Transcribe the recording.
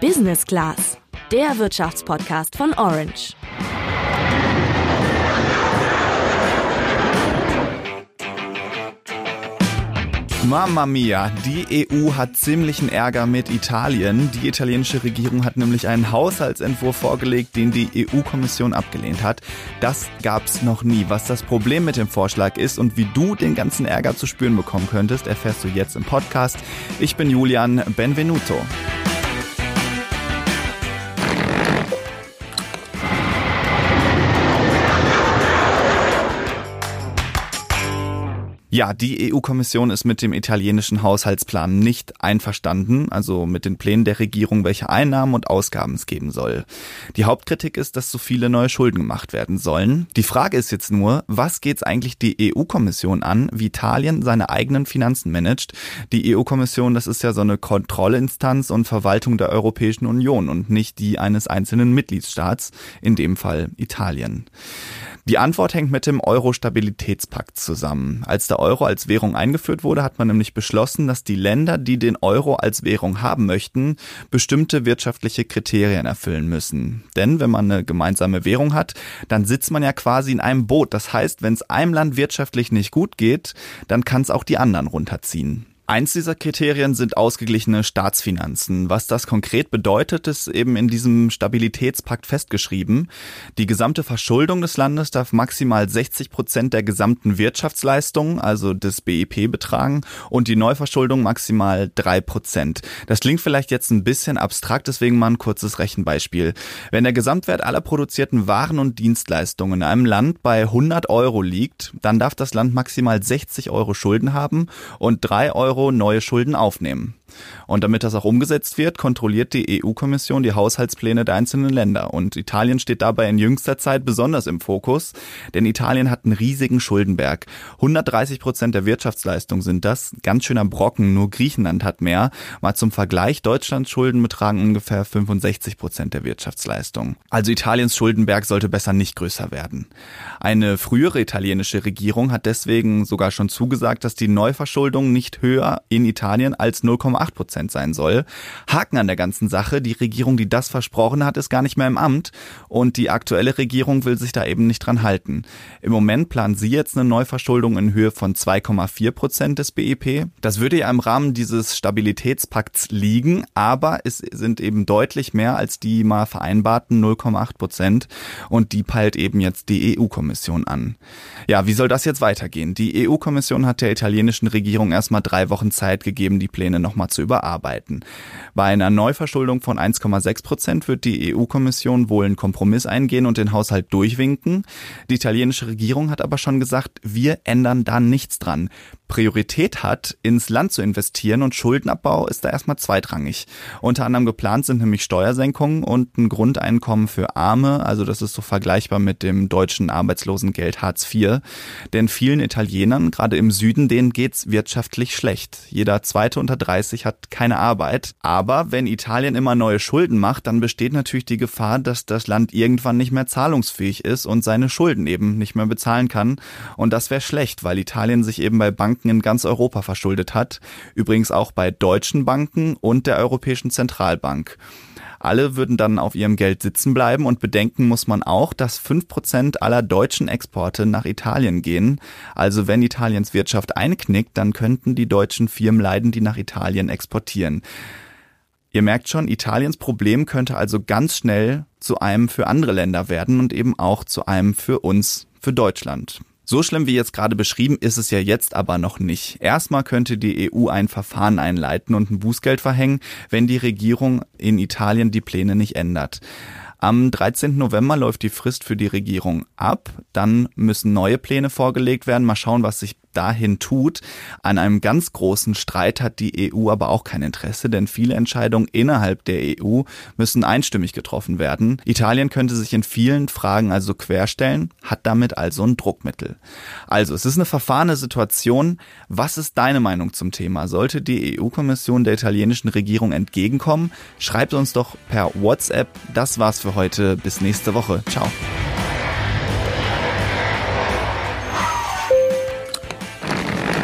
Business Class, der Wirtschaftspodcast von Orange. Mamma mia, die EU hat ziemlichen Ärger mit Italien. Die italienische Regierung hat nämlich einen Haushaltsentwurf vorgelegt, den die EU-Kommission abgelehnt hat. Das gab's noch nie. Was das Problem mit dem Vorschlag ist und wie du den ganzen Ärger zu spüren bekommen könntest, erfährst du jetzt im Podcast. Ich bin Julian Benvenuto. Ja, die EU-Kommission ist mit dem italienischen Haushaltsplan nicht einverstanden, also mit den Plänen der Regierung, welche Einnahmen und Ausgaben es geben soll. Die Hauptkritik ist, dass so viele neue Schulden gemacht werden sollen. Die Frage ist jetzt nur, was geht's eigentlich die EU-Kommission an, wie Italien seine eigenen Finanzen managt? Die EU-Kommission, das ist ja so eine Kontrollinstanz und Verwaltung der Europäischen Union und nicht die eines einzelnen Mitgliedstaats, in dem Fall Italien. Die Antwort hängt mit dem Euro-Stabilitätspakt zusammen. Als der Euro als Währung eingeführt wurde, hat man nämlich beschlossen, dass die Länder, die den Euro als Währung haben möchten, bestimmte wirtschaftliche Kriterien erfüllen müssen. Denn wenn man eine gemeinsame Währung hat, dann sitzt man ja quasi in einem Boot. Das heißt, wenn es einem Land wirtschaftlich nicht gut geht, dann kann es auch die anderen runterziehen. Eins dieser Kriterien sind ausgeglichene Staatsfinanzen. Was das konkret bedeutet, ist eben in diesem Stabilitätspakt festgeschrieben. Die gesamte Verschuldung des Landes darf maximal 60 Prozent der gesamten Wirtschaftsleistung, also des BIP, betragen und die Neuverschuldung maximal drei Prozent. Das klingt vielleicht jetzt ein bisschen abstrakt, deswegen mal ein kurzes Rechenbeispiel. Wenn der Gesamtwert aller produzierten Waren und Dienstleistungen in einem Land bei 100 Euro liegt, dann darf das Land maximal 60 Euro Schulden haben und drei Euro Euro neue Schulden aufnehmen. Und damit das auch umgesetzt wird, kontrolliert die EU-Kommission die Haushaltspläne der einzelnen Länder. Und Italien steht dabei in jüngster Zeit besonders im Fokus, denn Italien hat einen riesigen Schuldenberg. 130 Prozent der Wirtschaftsleistung sind das, ganz schöner Brocken, nur Griechenland hat mehr. Mal zum Vergleich, Deutschlands Schulden betragen ungefähr 65 Prozent der Wirtschaftsleistung. Also Italiens Schuldenberg sollte besser nicht größer werden. Eine frühere italienische Regierung hat deswegen sogar schon zugesagt, dass die Neuverschuldung nicht höher in Italien als 0,8 8 Prozent sein soll. Haken an der ganzen Sache. Die Regierung, die das versprochen hat, ist gar nicht mehr im Amt. Und die aktuelle Regierung will sich da eben nicht dran halten. Im Moment planen sie jetzt eine Neuverschuldung in Höhe von 2,4 Prozent des BIP. Das würde ja im Rahmen dieses Stabilitätspakts liegen, aber es sind eben deutlich mehr als die mal vereinbarten 0,8 Prozent. Und die peilt eben jetzt die EU-Kommission an. Ja, wie soll das jetzt weitergehen? Die EU-Kommission hat der italienischen Regierung erstmal drei Wochen Zeit gegeben, die Pläne nochmal zu überarbeiten. Bei einer Neuverschuldung von 1,6 Prozent wird die EU-Kommission wohl einen Kompromiss eingehen und den Haushalt durchwinken. Die italienische Regierung hat aber schon gesagt, wir ändern da nichts dran. Priorität hat, ins Land zu investieren und Schuldenabbau ist da erstmal zweitrangig. Unter anderem geplant sind nämlich Steuersenkungen und ein Grundeinkommen für Arme, also das ist so vergleichbar mit dem deutschen Arbeitslosengeld Hartz IV. Denn vielen Italienern, gerade im Süden, denen geht's wirtschaftlich schlecht. Jeder zweite unter 30 hat keine Arbeit. Aber wenn Italien immer neue Schulden macht, dann besteht natürlich die Gefahr, dass das Land irgendwann nicht mehr zahlungsfähig ist und seine Schulden eben nicht mehr bezahlen kann. Und das wäre schlecht, weil Italien sich eben bei Banken Banken in ganz Europa verschuldet hat, übrigens auch bei deutschen Banken und der Europäischen Zentralbank. Alle würden dann auf ihrem Geld sitzen bleiben und bedenken muss man auch, dass fünf Prozent aller deutschen Exporte nach Italien gehen. Also wenn Italiens Wirtschaft einknickt, dann könnten die deutschen Firmen leiden, die nach Italien exportieren. Ihr merkt schon, Italiens Problem könnte also ganz schnell zu einem für andere Länder werden und eben auch zu einem für uns, für Deutschland. So schlimm wie jetzt gerade beschrieben ist es ja jetzt aber noch nicht. Erstmal könnte die EU ein Verfahren einleiten und ein Bußgeld verhängen, wenn die Regierung in Italien die Pläne nicht ändert. Am 13. November läuft die Frist für die Regierung ab. Dann müssen neue Pläne vorgelegt werden. Mal schauen, was sich dahin tut. An einem ganz großen Streit hat die EU aber auch kein Interesse, denn viele Entscheidungen innerhalb der EU müssen einstimmig getroffen werden. Italien könnte sich in vielen Fragen also querstellen, hat damit also ein Druckmittel. Also, es ist eine verfahrene Situation. Was ist deine Meinung zum Thema? Sollte die EU-Kommission der italienischen Regierung entgegenkommen? Schreibt uns doch per WhatsApp. Das war's für heute. Bis nächste Woche. Ciao.